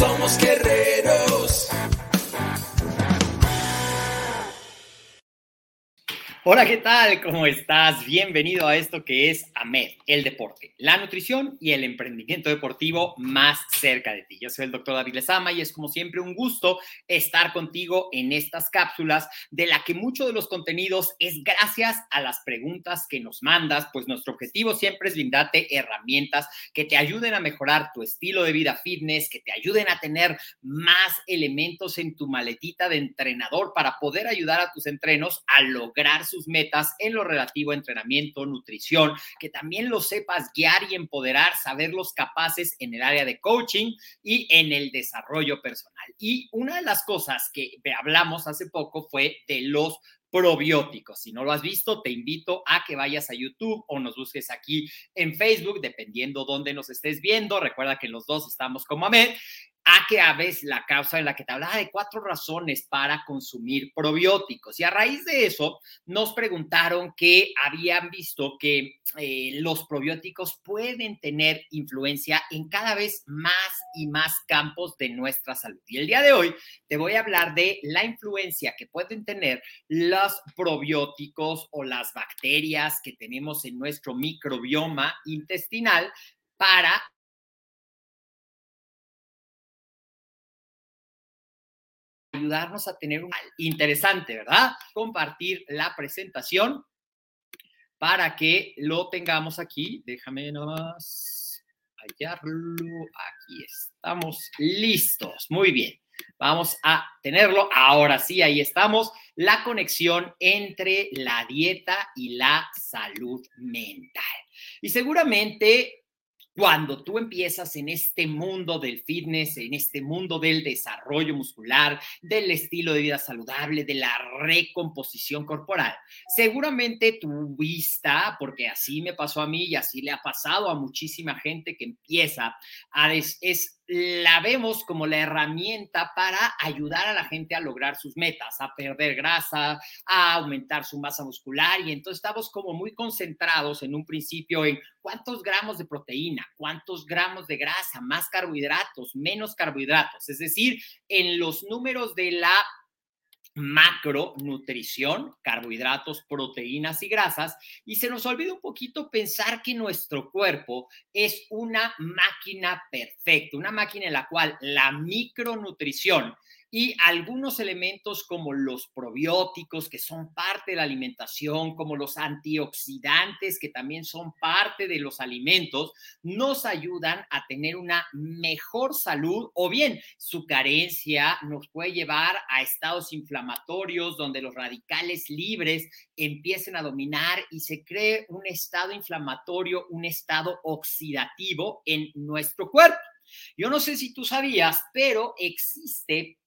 Somos guerreros. Hola, ¿qué tal? ¿Cómo estás? Bienvenido a esto que es AMED, el deporte, la nutrición y el emprendimiento deportivo más cerca de ti. Yo soy el doctor David Lezama y es como siempre un gusto estar contigo en estas cápsulas de la que mucho de los contenidos es gracias a las preguntas que nos mandas, pues nuestro objetivo siempre es brindarte herramientas que te ayuden a mejorar tu estilo de vida fitness, que te ayuden a tener más elementos en tu maletita de entrenador para poder ayudar a tus entrenos a lograr sus metas en lo relativo a entrenamiento, nutrición, que también los sepas guiar y empoderar, saberlos capaces en el área de coaching y en el desarrollo personal. Y una de las cosas que hablamos hace poco fue de los probióticos. Si no lo has visto, te invito a que vayas a YouTube o nos busques aquí en Facebook, dependiendo dónde nos estés viendo. Recuerda que los dos estamos como Ahmed a que veces la causa en la que te hablaba de cuatro razones para consumir probióticos. Y a raíz de eso nos preguntaron que habían visto que eh, los probióticos pueden tener influencia en cada vez más y más campos de nuestra salud. Y el día de hoy te voy a hablar de la influencia que pueden tener los probióticos o las bacterias que tenemos en nuestro microbioma intestinal para ayudarnos a tener un interesante, ¿verdad? Compartir la presentación para que lo tengamos aquí. Déjame nomás hallarlo. Aquí estamos listos. Muy bien. Vamos a tenerlo. Ahora sí, ahí estamos. La conexión entre la dieta y la salud mental. Y seguramente cuando tú empiezas en este mundo del fitness, en este mundo del desarrollo muscular, del estilo de vida saludable, de la recomposición corporal, seguramente tu vista, porque así me pasó a mí y así le ha pasado a muchísima gente que empieza a es la vemos como la herramienta para ayudar a la gente a lograr sus metas, a perder grasa, a aumentar su masa muscular y entonces estamos como muy concentrados en un principio en cuántos gramos de proteína, cuántos gramos de grasa, más carbohidratos, menos carbohidratos, es decir, en los números de la macronutrición, carbohidratos, proteínas y grasas, y se nos olvida un poquito pensar que nuestro cuerpo es una máquina perfecta, una máquina en la cual la micronutrición y algunos elementos como los probióticos, que son parte de la alimentación, como los antioxidantes, que también son parte de los alimentos, nos ayudan a tener una mejor salud o bien su carencia nos puede llevar a estados inflamatorios donde los radicales libres empiecen a dominar y se cree un estado inflamatorio, un estado oxidativo en nuestro cuerpo. Yo no sé si tú sabías, pero existe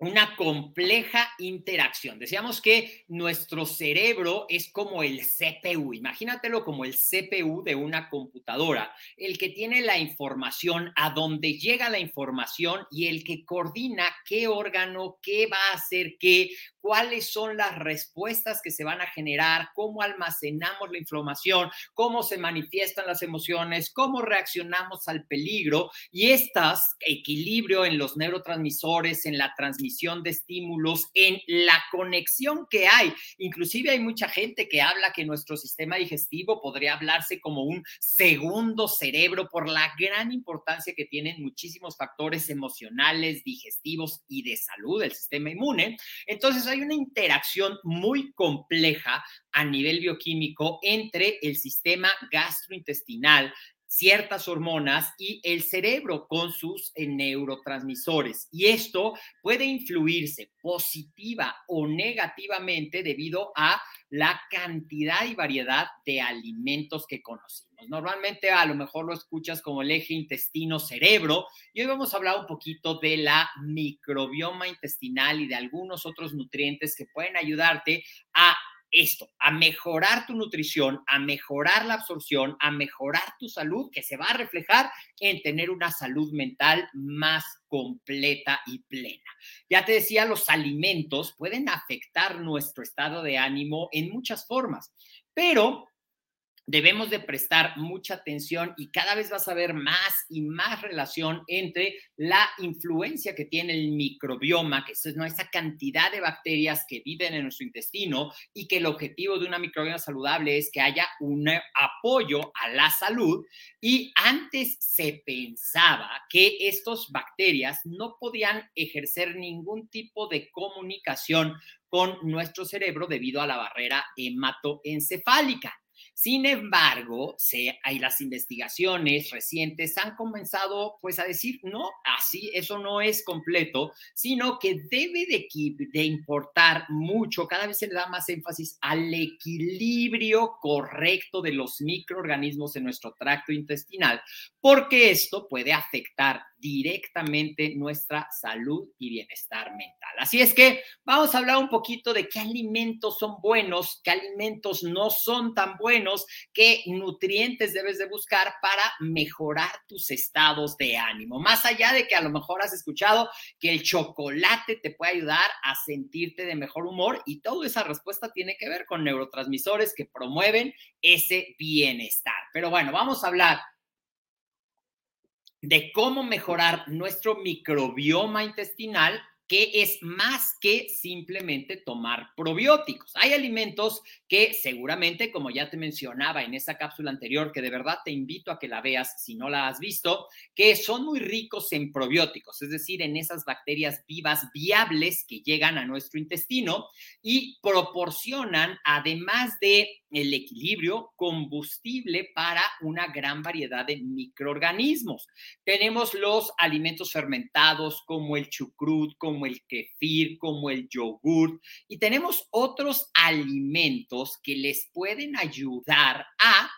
una compleja interacción. Decíamos que nuestro cerebro es como el CPU, imagínatelo como el CPU de una computadora, el que tiene la información, a dónde llega la información y el que coordina qué órgano, qué va a hacer qué, cuáles son las respuestas que se van a generar, cómo almacenamos la información, cómo se manifiestan las emociones, cómo reaccionamos al peligro y estas equilibrio en los neurotransmisores, en la transmisión de estímulos, en la conexión que hay. Inclusive hay mucha gente que habla que nuestro sistema digestivo podría hablarse como un segundo cerebro por la gran importancia que tienen muchísimos factores emocionales, digestivos y de salud del sistema inmune. Entonces, hay una interacción muy compleja a nivel bioquímico entre el sistema gastrointestinal, ciertas hormonas y el cerebro con sus eh, neurotransmisores. Y esto puede influirse positiva o negativamente debido a la cantidad y variedad de alimentos que conocemos. Normalmente a lo mejor lo escuchas como el eje intestino-cerebro y hoy vamos a hablar un poquito de la microbioma intestinal y de algunos otros nutrientes que pueden ayudarte a esto, a mejorar tu nutrición, a mejorar la absorción, a mejorar tu salud, que se va a reflejar en tener una salud mental más completa y plena. Ya te decía, los alimentos pueden afectar nuestro estado de ánimo en muchas formas, pero debemos de prestar mucha atención y cada vez vas a ver más y más relación entre la influencia que tiene el microbioma, que es ¿no? esa cantidad de bacterias que viven en nuestro intestino y que el objetivo de una microbioma saludable es que haya un apoyo a la salud. Y antes se pensaba que estas bacterias no podían ejercer ningún tipo de comunicación con nuestro cerebro debido a la barrera hematoencefálica. Sin embargo, hay las investigaciones recientes han comenzado pues a decir, no, así, eso no es completo, sino que debe de, de importar mucho, cada vez se le da más énfasis al equilibrio correcto de los microorganismos en nuestro tracto intestinal, porque esto puede afectar directamente nuestra salud y bienestar mental. Así es que vamos a hablar un poquito de qué alimentos son buenos, qué alimentos no son tan buenos, qué nutrientes debes de buscar para mejorar tus estados de ánimo. Más allá de que a lo mejor has escuchado que el chocolate te puede ayudar a sentirte de mejor humor y toda esa respuesta tiene que ver con neurotransmisores que promueven ese bienestar. Pero bueno, vamos a hablar de cómo mejorar nuestro microbioma intestinal que es más que simplemente tomar probióticos. Hay alimentos que seguramente, como ya te mencionaba en esa cápsula anterior, que de verdad te invito a que la veas si no la has visto, que son muy ricos en probióticos, es decir, en esas bacterias vivas viables que llegan a nuestro intestino y proporcionan, además de el equilibrio combustible para una gran variedad de microorganismos. Tenemos los alimentos fermentados como el chucrut, como el kefir, como el yogur y tenemos otros alimentos que les pueden ayudar a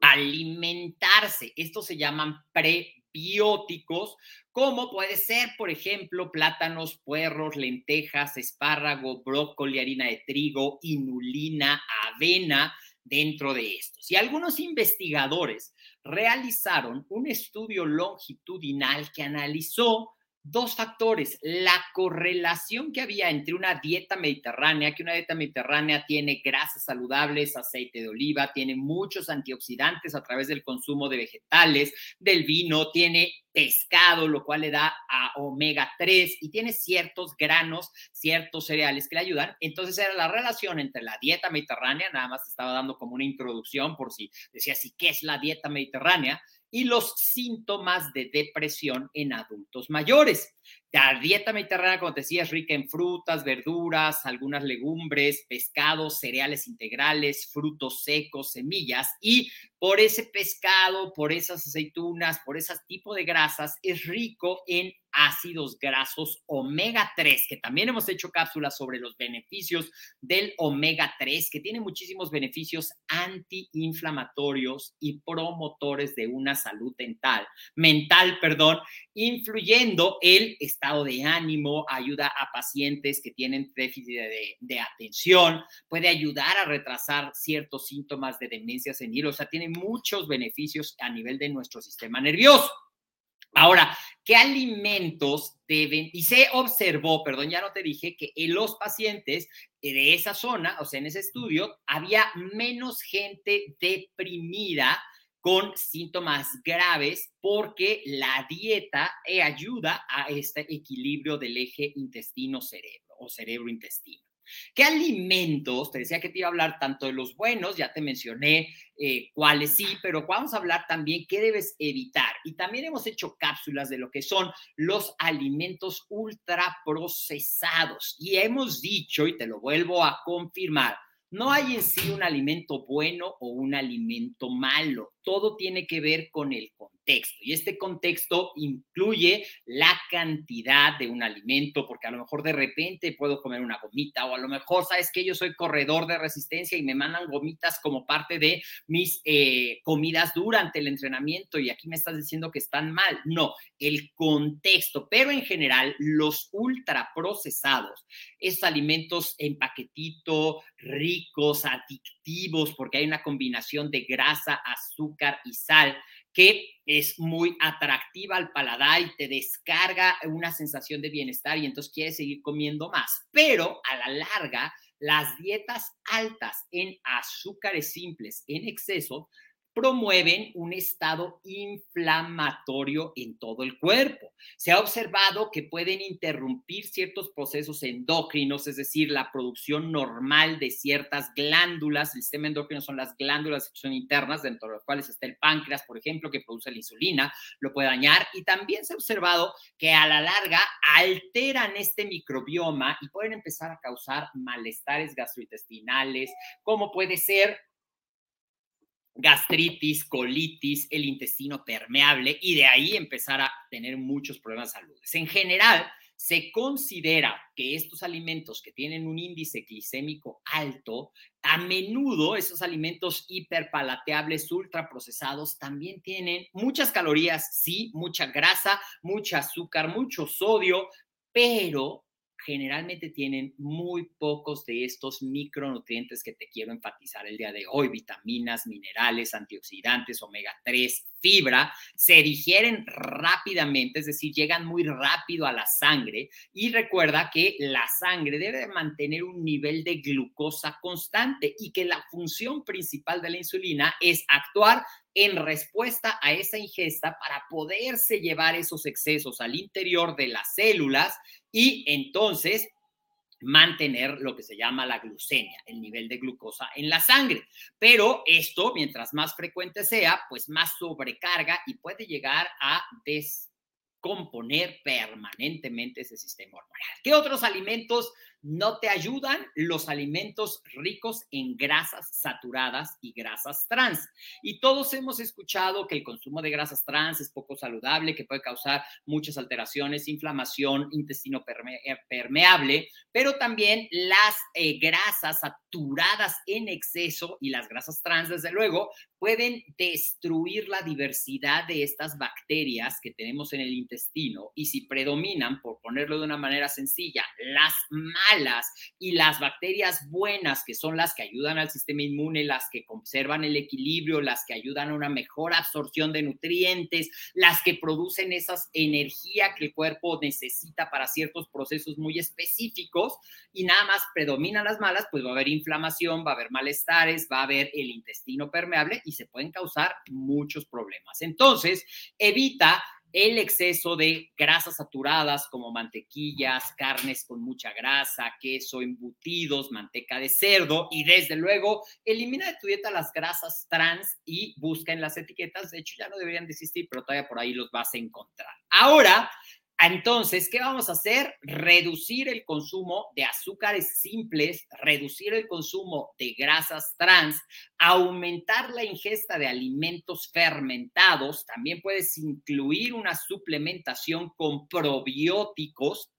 alimentarse. Estos se llaman prebióticos, como puede ser, por ejemplo, plátanos, puerros, lentejas, espárrago, brócoli, harina de trigo, inulina, avena dentro de estos. Y algunos investigadores realizaron un estudio longitudinal que analizó dos factores, la correlación que había entre una dieta mediterránea, que una dieta mediterránea tiene grasas saludables, aceite de oliva, tiene muchos antioxidantes a través del consumo de vegetales, del vino, tiene pescado, lo cual le da a omega 3 y tiene ciertos granos, ciertos cereales que le ayudan. Entonces era la relación entre la dieta mediterránea, nada más estaba dando como una introducción por si decía, sí, ¿qué es la dieta mediterránea? Y los síntomas de depresión en adultos mayores. La dieta mediterránea, como te decía, es rica en frutas, verduras, algunas legumbres, pescados, cereales integrales, frutos secos, semillas. Y por ese pescado, por esas aceitunas, por ese tipo de grasas, es rico en ácidos grasos omega 3, que también hemos hecho cápsulas sobre los beneficios del omega 3, que tiene muchísimos beneficios antiinflamatorios y promotores de una salud mental, mental, perdón, influyendo estado de ánimo, ayuda a pacientes que tienen déficit de, de atención, puede ayudar a retrasar ciertos síntomas de demencia senil, o sea, tiene muchos beneficios a nivel de nuestro sistema nervioso. Ahora, ¿qué alimentos deben? Y se observó, perdón, ya no te dije, que en los pacientes de esa zona, o sea, en ese estudio, había menos gente deprimida con síntomas graves porque la dieta eh, ayuda a este equilibrio del eje intestino-cerebro o cerebro-intestino. ¿Qué alimentos? Te decía que te iba a hablar tanto de los buenos, ya te mencioné eh, cuáles sí, pero vamos a hablar también qué debes evitar. Y también hemos hecho cápsulas de lo que son los alimentos ultraprocesados. Y hemos dicho, y te lo vuelvo a confirmar, no hay en sí un alimento bueno o un alimento malo. Todo tiene que ver con el contexto. Y este contexto incluye la cantidad de un alimento, porque a lo mejor de repente puedo comer una gomita o a lo mejor, sabes que yo soy corredor de resistencia y me mandan gomitas como parte de mis eh, comidas durante el entrenamiento y aquí me estás diciendo que están mal. No, el contexto, pero en general los ultraprocesados, esos alimentos en paquetito, ricos, adictivos, porque hay una combinación de grasa, azúcar y sal que es muy atractiva al paladar y te descarga una sensación de bienestar y entonces quieres seguir comiendo más. Pero a la larga, las dietas altas en azúcares simples en exceso promueven un estado inflamatorio en todo el cuerpo. Se ha observado que pueden interrumpir ciertos procesos endócrinos, es decir, la producción normal de ciertas glándulas. El sistema endocrino son las glándulas que son internas, dentro de las cuales está el páncreas, por ejemplo, que produce la insulina, lo puede dañar. Y también se ha observado que a la larga alteran este microbioma y pueden empezar a causar malestares gastrointestinales, como puede ser gastritis, colitis, el intestino permeable y de ahí empezar a tener muchos problemas de salud. En general, se considera que estos alimentos que tienen un índice glicémico alto, a menudo esos alimentos hiperpalateables, ultraprocesados, también tienen muchas calorías, sí, mucha grasa, mucho azúcar, mucho sodio, pero generalmente tienen muy pocos de estos micronutrientes que te quiero enfatizar el día de hoy, vitaminas, minerales, antioxidantes, omega 3, fibra, se digieren rápidamente, es decir, llegan muy rápido a la sangre. Y recuerda que la sangre debe mantener un nivel de glucosa constante y que la función principal de la insulina es actuar en respuesta a esa ingesta para poderse llevar esos excesos al interior de las células y entonces mantener lo que se llama la glucemia, el nivel de glucosa en la sangre. Pero esto, mientras más frecuente sea, pues más sobrecarga y puede llegar a descomponer permanentemente ese sistema hormonal. ¿Qué otros alimentos no te ayudan los alimentos ricos en grasas saturadas y grasas trans. Y todos hemos escuchado que el consumo de grasas trans es poco saludable, que puede causar muchas alteraciones, inflamación, intestino eh, permeable, pero también las eh, grasas saturadas en exceso y las grasas trans, desde luego, pueden destruir la diversidad de estas bacterias que tenemos en el intestino y si predominan, por ponerlo de una manera sencilla, las malas y las bacterias buenas, que son las que ayudan al sistema inmune, las que conservan el equilibrio, las que ayudan a una mejor absorción de nutrientes, las que producen esa energía que el cuerpo necesita para ciertos procesos muy específicos y nada más predominan las malas, pues va a haber inflamación, va a haber malestares, va a haber el intestino permeable y se pueden causar muchos problemas. Entonces, evita el exceso de grasas saturadas como mantequillas, carnes con mucha grasa, queso, embutidos, manteca de cerdo y desde luego elimina de tu dieta las grasas trans y busca en las etiquetas. De hecho, ya no deberían de existir, pero todavía por ahí los vas a encontrar. Ahora, entonces, ¿qué vamos a hacer? Reducir el consumo de azúcares simples, reducir el consumo de grasas trans, aumentar la ingesta de alimentos fermentados. También puedes incluir una suplementación con probióticos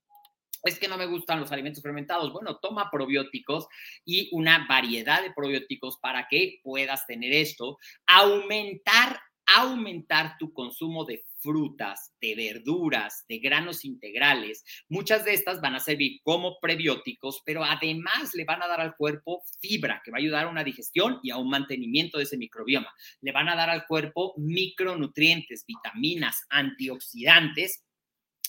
es que no me gustan los alimentos fermentados. Bueno, toma probióticos y una variedad de probióticos para que puedas tener esto. Aumentar, aumentar tu consumo de frutas, de verduras, de granos integrales. Muchas de estas van a servir como prebióticos, pero además le van a dar al cuerpo fibra, que va a ayudar a una digestión y a un mantenimiento de ese microbioma. Le van a dar al cuerpo micronutrientes, vitaminas, antioxidantes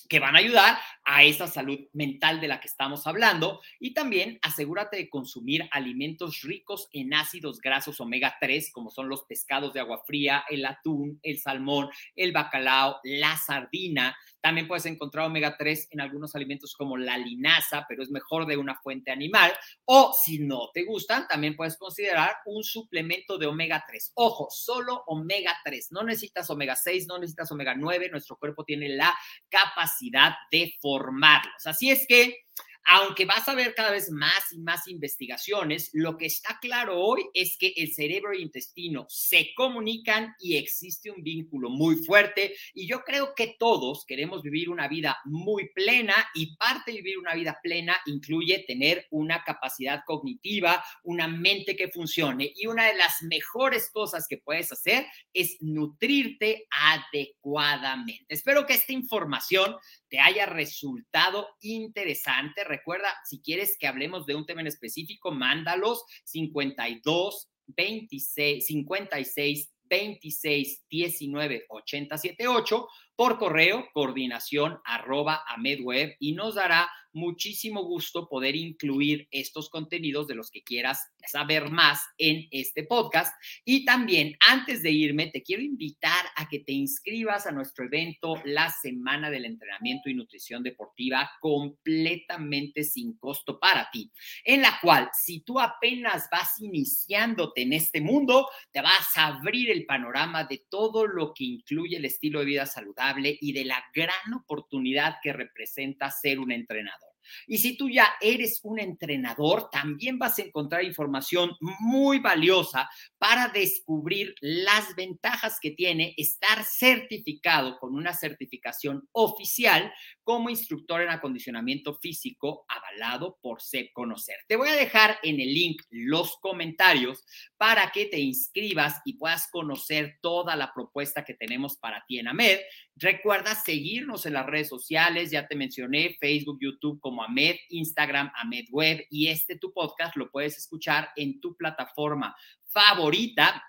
que van a ayudar a esa salud mental de la que estamos hablando. Y también asegúrate de consumir alimentos ricos en ácidos grasos omega 3, como son los pescados de agua fría, el atún, el salmón, el bacalao, la sardina. También puedes encontrar omega 3 en algunos alimentos como la linaza, pero es mejor de una fuente animal. O si no te gustan, también puedes considerar un suplemento de omega 3. Ojo, solo omega 3. No necesitas omega 6, no necesitas omega 9. Nuestro cuerpo tiene la capacidad de formarlos. Así es que aunque vas a ver cada vez más y más investigaciones, lo que está claro hoy es que el cerebro e intestino se comunican y existe un vínculo muy fuerte. Y yo creo que todos queremos vivir una vida muy plena y parte de vivir una vida plena incluye tener una capacidad cognitiva, una mente que funcione. Y una de las mejores cosas que puedes hacer es nutrirte adecuadamente. Espero que esta información te haya resultado interesante. Recuerda, si quieres que hablemos de un tema en específico, mándalos 52 26 56 26 19 80 78 por correo coordinación arroba amedweb y nos dará muchísimo gusto poder incluir estos contenidos de los que quieras saber más en este podcast. Y también, antes de irme, te quiero invitar a que te inscribas a nuestro evento La Semana del Entrenamiento y Nutrición Deportiva completamente sin costo para ti, en la cual si tú apenas vas iniciándote en este mundo, te vas a abrir el panorama de todo lo que incluye el estilo de vida saludable y de la gran oportunidad que representa ser un entrenador. Y si tú ya eres un entrenador, también vas a encontrar información muy valiosa para descubrir las ventajas que tiene estar certificado con una certificación oficial como instructor en acondicionamiento físico avalado por SEP Conocer. Te voy a dejar en el link los comentarios para que te inscribas y puedas conocer toda la propuesta que tenemos para ti en AMED. Recuerda seguirnos en las redes sociales, ya te mencioné Facebook, YouTube como AMED, Instagram, AMED Web y este tu podcast lo puedes escuchar en tu plataforma favorita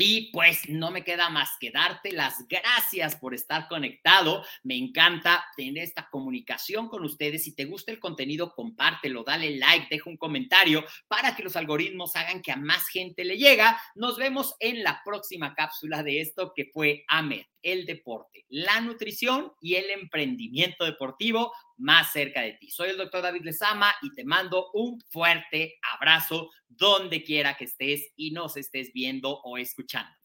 y pues no me queda más que darte las gracias por estar conectado. Me encanta tener esta comunicación con ustedes. Si te gusta el contenido, compártelo, dale like, deja un comentario para que los algoritmos hagan que a más gente le llega. Nos vemos en la próxima cápsula de esto que fue AMED, el deporte, la nutrición y el emprendimiento deportivo más cerca de ti. Soy el doctor David Lezama y te mando un fuerte abrazo donde quiera que estés y nos estés viendo o escuchando.